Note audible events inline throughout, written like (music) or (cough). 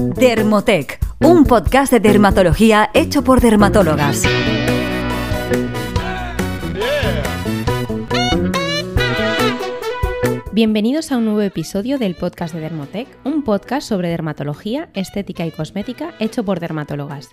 Dermotec, un podcast de dermatología hecho por dermatólogas. Bienvenidos a un nuevo episodio del podcast de Dermotec, un podcast sobre dermatología, estética y cosmética hecho por dermatólogas.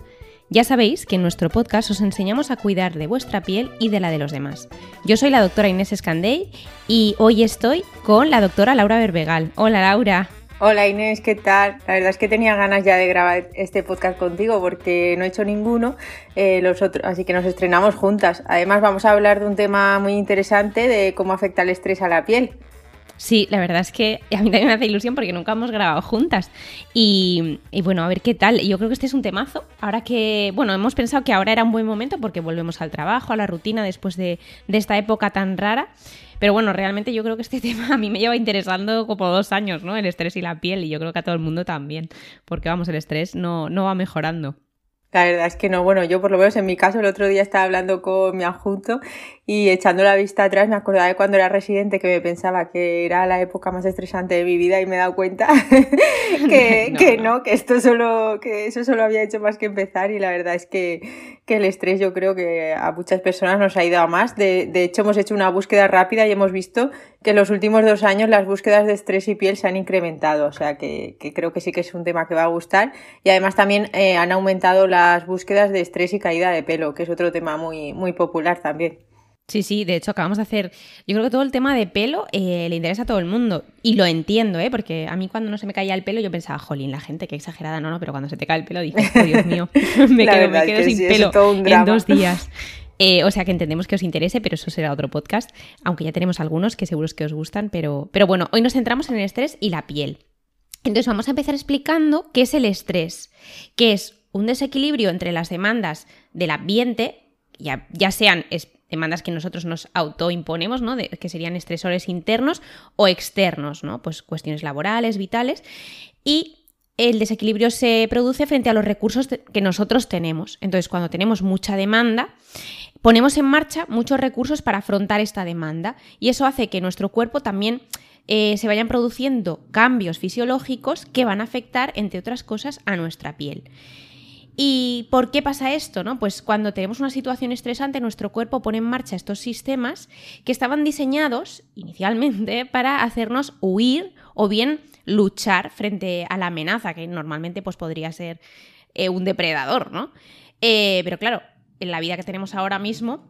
Ya sabéis que en nuestro podcast os enseñamos a cuidar de vuestra piel y de la de los demás. Yo soy la doctora Inés Escandey y hoy estoy con la doctora Laura Berbegal. Hola Laura. Hola Inés, ¿qué tal? La verdad es que tenía ganas ya de grabar este podcast contigo porque no he hecho ninguno, eh, los otros, así que nos estrenamos juntas. Además vamos a hablar de un tema muy interesante de cómo afecta el estrés a la piel. Sí, la verdad es que a mí también me hace ilusión porque nunca hemos grabado juntas. Y, bueno, a ver qué tal. Yo creo que este es un temazo. Ahora que, bueno, hemos pensado que ahora era un buen momento porque volvemos al trabajo, a la rutina después de, esta época tan rara. Pero bueno, realmente yo creo que este (laughs) tema a mí me lleva interesando como dos años, ¿no? El estrés y la piel. Y yo creo que a todo el mundo también. Porque vamos, el estrés no, no va mejorando. La verdad es que no, bueno, yo por lo menos en mi caso el otro día estaba hablando con mi adjunto y echando la vista atrás me acordaba de cuando era residente que me pensaba que era la época más estresante de mi vida y me he dado cuenta (laughs) (laughs) que, no, que no, que esto solo, que eso solo había hecho más que empezar y la verdad es que, que el estrés yo creo que a muchas personas nos ha ido a más. De, de hecho hemos hecho una búsqueda rápida y hemos visto que en los últimos dos años las búsquedas de estrés y piel se han incrementado, o sea que, que creo que sí que es un tema que va a gustar y además también eh, han aumentado las búsquedas de estrés y caída de pelo, que es otro tema muy, muy popular también. Sí, sí, de hecho acabamos de hacer, yo creo que todo el tema de pelo eh, le interesa a todo el mundo y lo entiendo, ¿eh? porque a mí cuando no se me caía el pelo yo pensaba, jolín, la gente, qué exagerada, no, no, pero cuando se te cae el pelo dices, oh, Dios mío, (laughs) (laughs) me quedo, me quedo sin pelo en dos días. (laughs) Eh, o sea que entendemos que os interese, pero eso será otro podcast, aunque ya tenemos algunos que seguros que os gustan, pero, pero bueno, hoy nos centramos en el estrés y la piel. Entonces vamos a empezar explicando qué es el estrés, que es un desequilibrio entre las demandas del ambiente, ya, ya sean demandas que nosotros nos autoimponemos, ¿no? Que serían estresores internos o externos, ¿no? Pues cuestiones laborales, vitales. Y el desequilibrio se produce frente a los recursos que nosotros tenemos. Entonces, cuando tenemos mucha demanda, ponemos en marcha muchos recursos para afrontar esta demanda. Y eso hace que nuestro cuerpo también eh, se vayan produciendo cambios fisiológicos que van a afectar, entre otras cosas, a nuestra piel. ¿Y por qué pasa esto? No? Pues cuando tenemos una situación estresante, nuestro cuerpo pone en marcha estos sistemas que estaban diseñados inicialmente (laughs) para hacernos huir o bien luchar frente a la amenaza, que normalmente pues, podría ser eh, un depredador, ¿no? Eh, pero claro, en la vida que tenemos ahora mismo,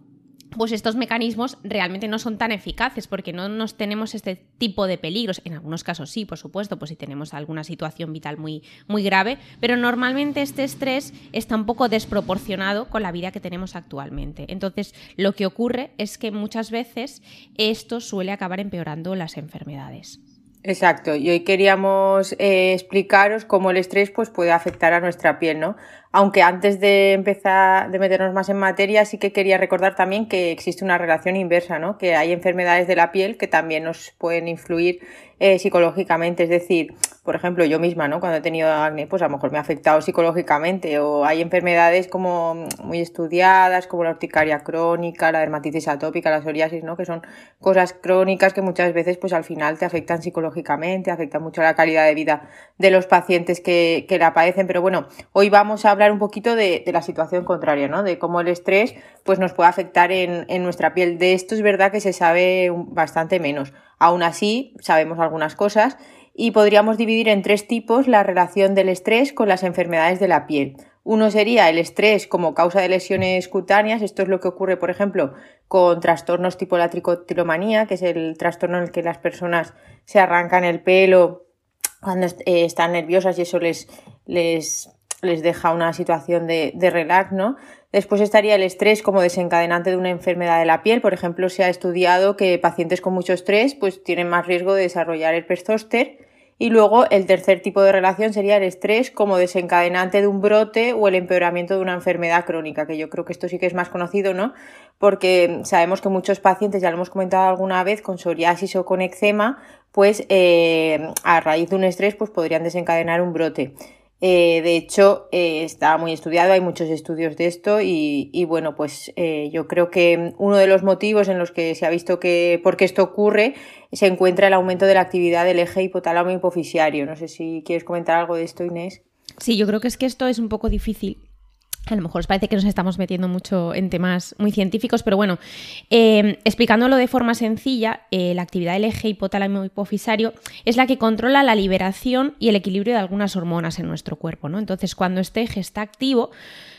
pues estos mecanismos realmente no son tan eficaces porque no nos tenemos este tipo de peligros. En algunos casos sí, por supuesto, pues si tenemos alguna situación vital muy, muy grave, pero normalmente este estrés está un poco desproporcionado con la vida que tenemos actualmente. Entonces, lo que ocurre es que muchas veces esto suele acabar empeorando las enfermedades. Exacto, y hoy queríamos eh, explicaros cómo el estrés pues, puede afectar a nuestra piel, ¿no? Aunque antes de empezar, de meternos más en materia, sí que quería recordar también que existe una relación inversa, ¿no? Que hay enfermedades de la piel que también nos pueden influir eh, psicológicamente. Es decir, por ejemplo, yo misma, ¿no? Cuando he tenido acné, pues a lo mejor me ha afectado psicológicamente. O hay enfermedades como muy estudiadas, como la urticaria crónica, la dermatitis atópica, la psoriasis, ¿no? Que son cosas crónicas que muchas veces, pues al final te afectan psicológicamente, afectan mucho la calidad de vida de los pacientes que, que la padecen. Pero bueno, hoy vamos a hablar un poquito de, la situación contraria, ¿no? De cómo el estrés, pues nos puede afectar en, en nuestra piel. De esto es verdad que se sabe bastante menos. Aún así, sabemos algunas cosas y podríamos dividir en tres tipos la relación del estrés con las enfermedades de la piel. Uno sería el estrés como causa de lesiones cutáneas. Esto es lo que ocurre, por ejemplo, con trastornos tipo la tricotilomanía, que es el trastorno en el que las personas se arrancan el pelo cuando eh, están nerviosas y eso les, les, les deja una situación de, de relax, ¿no? Después estaría el estrés como desencadenante de una enfermedad de la piel. Por ejemplo, se ha estudiado que pacientes con mucho estrés pues, tienen más riesgo de desarrollar el zóster. Y luego el tercer tipo de relación sería el estrés como desencadenante de un brote o el empeoramiento de una enfermedad crónica, que yo creo que esto sí que es más conocido, ¿no? Porque sabemos que muchos pacientes, ya lo hemos comentado alguna vez, con psoriasis o con eczema, pues eh, a raíz de un estrés pues podrían desencadenar un brote. Eh, de hecho, eh, está muy estudiado, hay muchos estudios de esto y, bueno, pues eh, yo creo que uno de los motivos en los que se ha visto que por qué esto ocurre se encuentra el aumento de la actividad del eje hipotálamo hipofisiario. No sé si quieres comentar algo de esto, Inés. Sí, yo creo que es que esto es un poco difícil a lo mejor os parece que nos estamos metiendo mucho en temas muy científicos, pero bueno, eh, explicándolo de forma sencilla, eh, la actividad del eje hipotálamo hipofisario es la que controla la liberación y el equilibrio de algunas hormonas en nuestro cuerpo. ¿no? Entonces, cuando este eje está activo,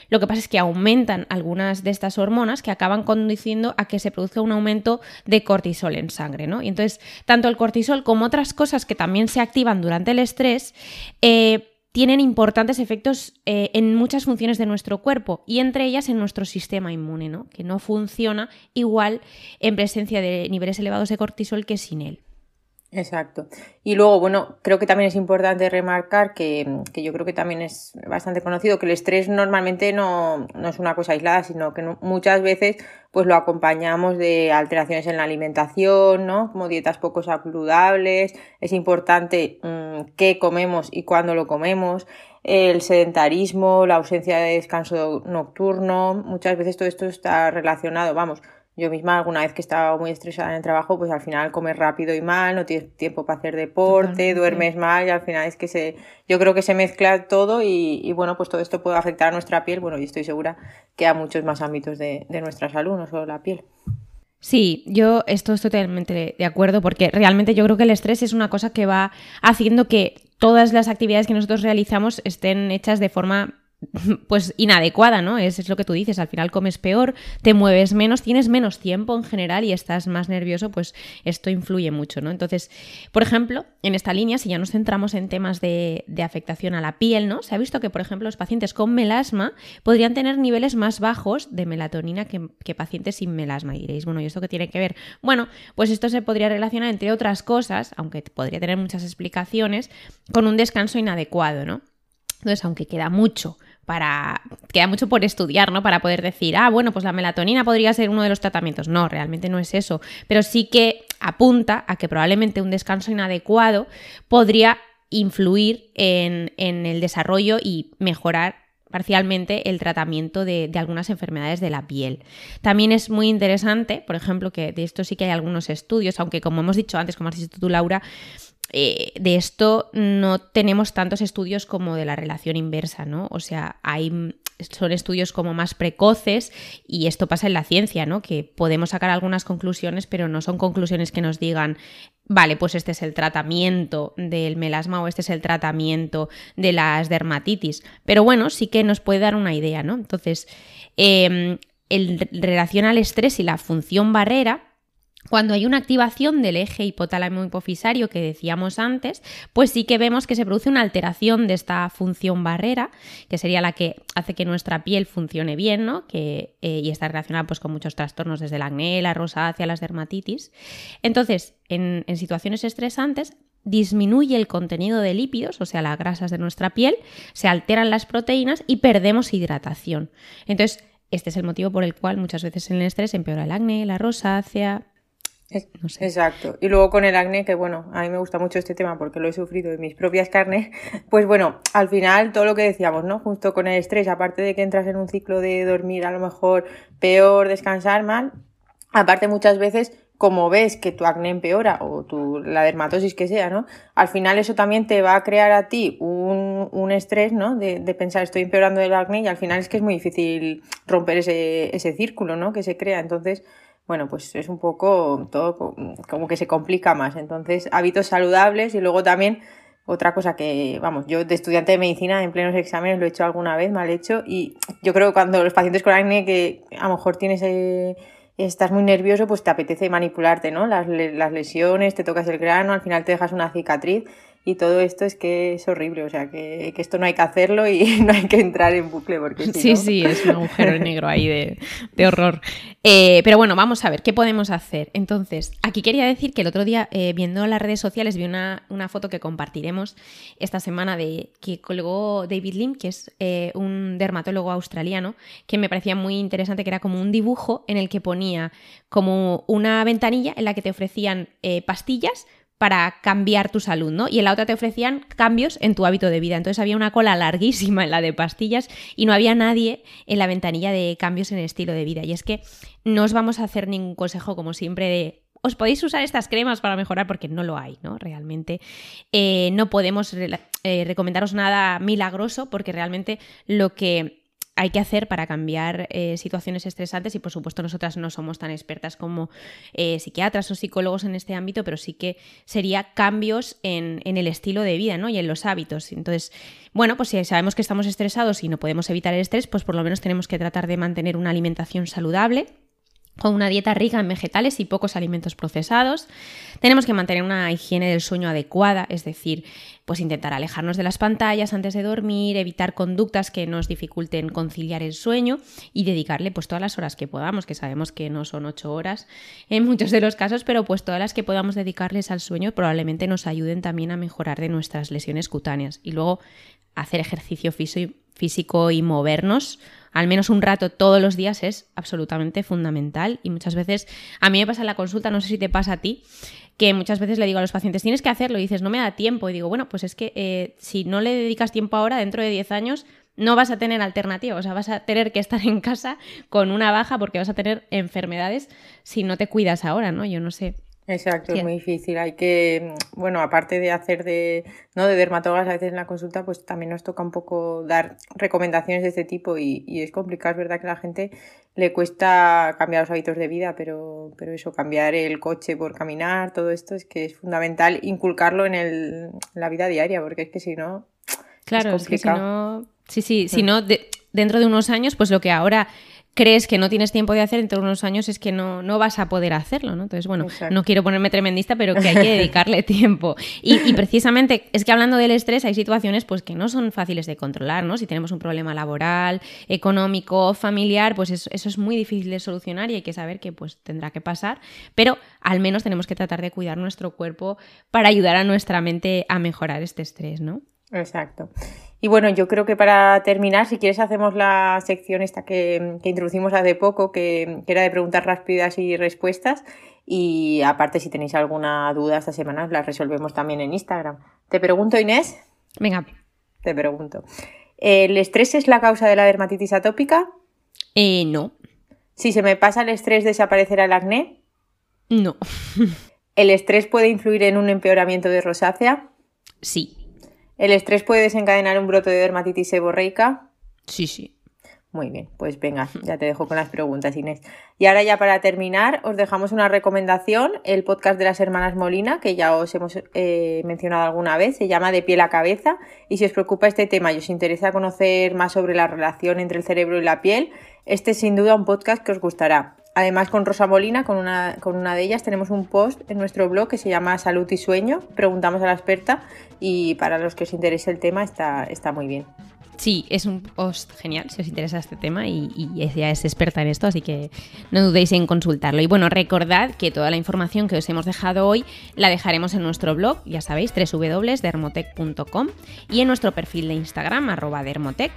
lo que pasa es que aumentan algunas de estas hormonas que acaban conduciendo a que se produzca un aumento de cortisol en sangre. ¿no? Y entonces, tanto el cortisol como otras cosas que también se activan durante el estrés, eh, tienen importantes efectos eh, en muchas funciones de nuestro cuerpo y entre ellas en nuestro sistema inmune, ¿no? que no funciona igual en presencia de niveles elevados de cortisol que sin él. Exacto. Y luego, bueno, creo que también es importante remarcar que, yo creo que también es bastante conocido que el estrés normalmente no, es una cosa aislada, sino que muchas veces pues lo acompañamos de alteraciones en la alimentación, ¿no? Como dietas poco saludables. Es importante mm, qué comemos y cuándo lo comemos. El sedentarismo, la ausencia de descanso nocturno. Muchas veces todo esto está relacionado, vamos, yo misma alguna vez que estaba muy estresada en el trabajo, pues al final comes rápido y mal, no tienes tiempo para hacer deporte, duermes mal y al final es que se, yo creo que se mezcla todo y, bueno, pues todo esto puede afectar a nuestra piel, bueno, y estoy segura que a muchos más ámbitos de, de nuestra salud, no solo la piel. Sí, yo estoy totalmente de acuerdo porque realmente yo creo que el estrés es una cosa que va haciendo que todas las actividades que nosotros realizamos estén hechas de forma (laughs) pues inadecuada, ¿no? Es, es, lo que tú dices, al final comes peor, te mueves menos, tienes menos tiempo en general y estás más nervioso, pues esto influye mucho, ¿no? Entonces, por ejemplo, en esta línea, si ya nos centramos en temas de, afectación a la piel, ¿no? Se ha visto que, por ejemplo, los pacientes con melasma podrían tener niveles más bajos de melatonina que, que pacientes sin melasma. Y diréis, bueno, ¿y esto qué tiene que ver? Bueno, pues esto se podría relacionar, entre otras cosas, aunque podría tener muchas explicaciones, con un descanso inadecuado, ¿no? Entonces, aunque queda mucho para. queda mucho por estudiar, ¿no? Para poder decir, ah, bueno, pues la melatonina podría ser uno de los tratamientos. No, realmente no es eso. Pero sí que apunta a que probablemente un descanso inadecuado podría influir en, el desarrollo y mejorar parcialmente el tratamiento de, de, algunas enfermedades de la piel. También es muy interesante, por ejemplo, que de esto sí que hay algunos estudios, aunque como hemos dicho antes, como has dicho tú, Laura, eh, de esto no tenemos tantos estudios como de la relación inversa, ¿no? O sea, hay son estudios como más precoces y esto pasa en la ciencia, ¿no? Que podemos sacar algunas conclusiones, pero no son conclusiones que nos digan, vale, pues este es el tratamiento del melasma o este es el tratamiento de las dermatitis. Pero bueno, sí que nos puede dar una idea, ¿no? Entonces, eh, en relación al estrés y la función barrera, cuando hay una activación del eje hipotálamo hipofisario que decíamos antes, pues sí que vemos que se produce una alteración de esta función barrera, que sería la que hace que nuestra piel funcione bien, ¿no? Que, eh, y está relacionada pues, con muchos trastornos, desde el acné, la rosácea, las dermatitis. Entonces, en, en situaciones estresantes, disminuye el contenido de lípidos, o sea, las grasas de nuestra piel, se alteran las proteínas y perdemos hidratación. Entonces, este es el motivo por el cual muchas veces en el estrés empeora el acné, la rosácea, Exacto. Y luego con el acné, que bueno, a mí me gusta mucho este tema porque lo he sufrido en mis propias carnes, (laughs) pues bueno, al final todo lo que decíamos, ¿no? Justo con el estrés, aparte de que entras en un ciclo de dormir a lo mejor peor, descansar mal, aparte muchas veces como ves que tu acné empeora o tu, la dermatosis que sea, ¿no? Al final eso también te va a crear a ti un, un estrés, ¿no? De, de, pensar estoy empeorando el acné y al final es que es muy difícil romper ese, ese círculo, ¿no? Que se crea. Entonces, bueno, pues es un poco todo como que se complica más. Entonces, hábitos saludables y luego también otra cosa que, vamos, yo de estudiante de medicina en plenos exámenes lo he hecho alguna vez, mal hecho, y yo creo que cuando los pacientes con acné que a lo mejor tienes... Eh, estás muy nervioso, pues te apetece manipularte, ¿no? Las, las lesiones, te tocas el grano, al final te dejas una cicatriz y todo esto es que es horrible, o sea, que, esto no hay que hacerlo y (laughs) no hay que entrar en bucle porque Sí, sí, es un agujero (laughs) negro ahí de, horror. Eh, pero bueno, vamos a ver, ¿qué podemos hacer? Entonces, aquí quería decir que el otro día, eh, viendo las redes sociales, vi una, foto que compartiremos esta semana de que colgó David Lim, que es eh, un dermatólogo australiano, que me parecía muy interesante, que era como un dibujo en el que ponía como una ventanilla en la que te ofrecían pastillas para cambiar tu salud, ¿no? Y en la otra te ofrecían cambios en tu hábito de vida. Entonces había una cola larguísima en la de pastillas y no había nadie en la ventanilla de cambios en el estilo de vida. Y es que no os vamos a hacer ningún consejo, como siempre, de os podéis usar estas cremas para mejorar porque no lo hay, ¿no? Realmente eh, no podemos eh, recomendaros nada milagroso porque realmente lo que hay que hacer para cambiar eh, situaciones estresantes y por supuesto nosotras no somos tan expertas como eh, psiquiatras o psicólogos en este ámbito, pero sí que sería cambios en, en, el estilo de vida ¿no? y en los hábitos. Entonces, bueno, pues si sabemos que estamos estresados y no podemos evitar el estrés, pues por lo menos tenemos que tratar de mantener una alimentación saludable con una dieta rica en vegetales y pocos alimentos procesados. Tenemos que mantener una higiene del sueño adecuada, es decir, pues intentar alejarnos de las pantallas antes de dormir, evitar conductas que nos dificulten conciliar el sueño y dedicarle pues todas las horas que podamos, que sabemos que no son ocho horas en muchos de los casos, pero pues todas las que podamos dedicarles al sueño probablemente nos ayuden también a mejorar de nuestras lesiones cutáneas. Y luego hacer ejercicio físico y movernos al menos un rato todos los días es absolutamente fundamental y muchas veces a mí me pasa en la consulta, no sé si te pasa a ti, que muchas veces le digo a los pacientes, tienes que hacerlo y dices, no me da tiempo y digo, bueno, pues es que eh, si no le dedicas tiempo ahora, dentro de 10 años no vas a tener alternativa, o sea, vas a tener que estar (laughs) en casa con una baja porque vas a tener enfermedades si no te cuidas ahora, ¿no? Yo no sé. Exacto, es muy difícil. Hay que, bueno, aparte de hacer de, ¿no? de dermatólogas a veces en la consulta, pues también nos toca un poco dar recomendaciones de este tipo y, y es complicado, es verdad que a la gente le cuesta cambiar los hábitos de vida, pero, pero eso, cambiar el coche por caminar, todo esto es que es fundamental inculcarlo en, el, en la vida diaria, porque es que si no... Claro, es, que si no... Sí, sí, si no, dentro de unos años, pues lo que ahora crees que no tienes tiempo de hacer dentro de unos años es que no, no vas a poder hacerlo, ¿no? Entonces, bueno, no quiero ponerme tremendista, pero que hay que (laughs) dedicarle tiempo. Y, precisamente es que hablando del estrés hay situaciones pues que no son fáciles de controlar, ¿no? Si tenemos un problema laboral, económico, familiar, pues eso, eso, es muy difícil de solucionar y hay que saber que pues tendrá que pasar, pero al menos tenemos que tratar de cuidar nuestro cuerpo para ayudar a nuestra mente a mejorar este estrés, ¿no? Exacto. Y bueno, yo creo que para terminar, si quieres, hacemos la sección esta que, introducimos hace poco, que, era de preguntas rápidas y respuestas. Y aparte, si tenéis alguna duda esta semana, la resolvemos también en Instagram. Te pregunto, Inés. Venga. Te pregunto. ¿El estrés es la causa de la dermatitis atópica? Eh, no. Si se me pasa el estrés, ¿desaparecerá el acné? No. (laughs) ¿El estrés puede influir en un empeoramiento de rosácea? Sí. ¿El estrés puede desencadenar un brote de dermatitis seborreica? Sí, sí. Muy bien, pues venga, ya te dejo con las preguntas, Inés. Y ahora ya para terminar, os dejamos una recomendación, el podcast de las hermanas Molina, que ya os hemos eh, mencionado alguna vez, se llama De piel a cabeza, y si os preocupa este tema y os interesa conocer más sobre la relación entre el cerebro y la piel, este es sin duda un podcast que os gustará. Además, con Rosa Molina, con una, con una de ellas, tenemos un post en nuestro blog que se llama Salud y Sueño. Preguntamos a la experta y para los que os interese el tema está, está muy bien. Sí, es un post genial si os interesa este tema y, ella es experta en esto, así que no dudéis en consultarlo. Y bueno, recordad que toda la información que os hemos dejado hoy la dejaremos en nuestro blog, ya sabéis, www.dermotec.com y en nuestro perfil de Instagram, arroba dermotec.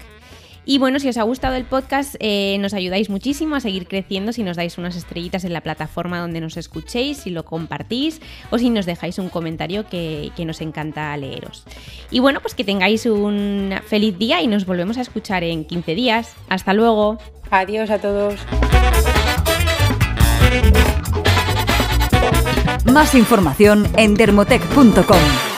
Y bueno, si os ha gustado el podcast, eh, nos ayudáis muchísimo a seguir creciendo si nos dais unas estrellitas en la plataforma donde nos escuchéis, si lo compartís o si nos dejáis un comentario que, que nos encanta leeros. Y bueno, pues que tengáis un feliz día y nos volvemos a escuchar en 15 días. Hasta luego. Adiós a todos. Más información en dermotec.com.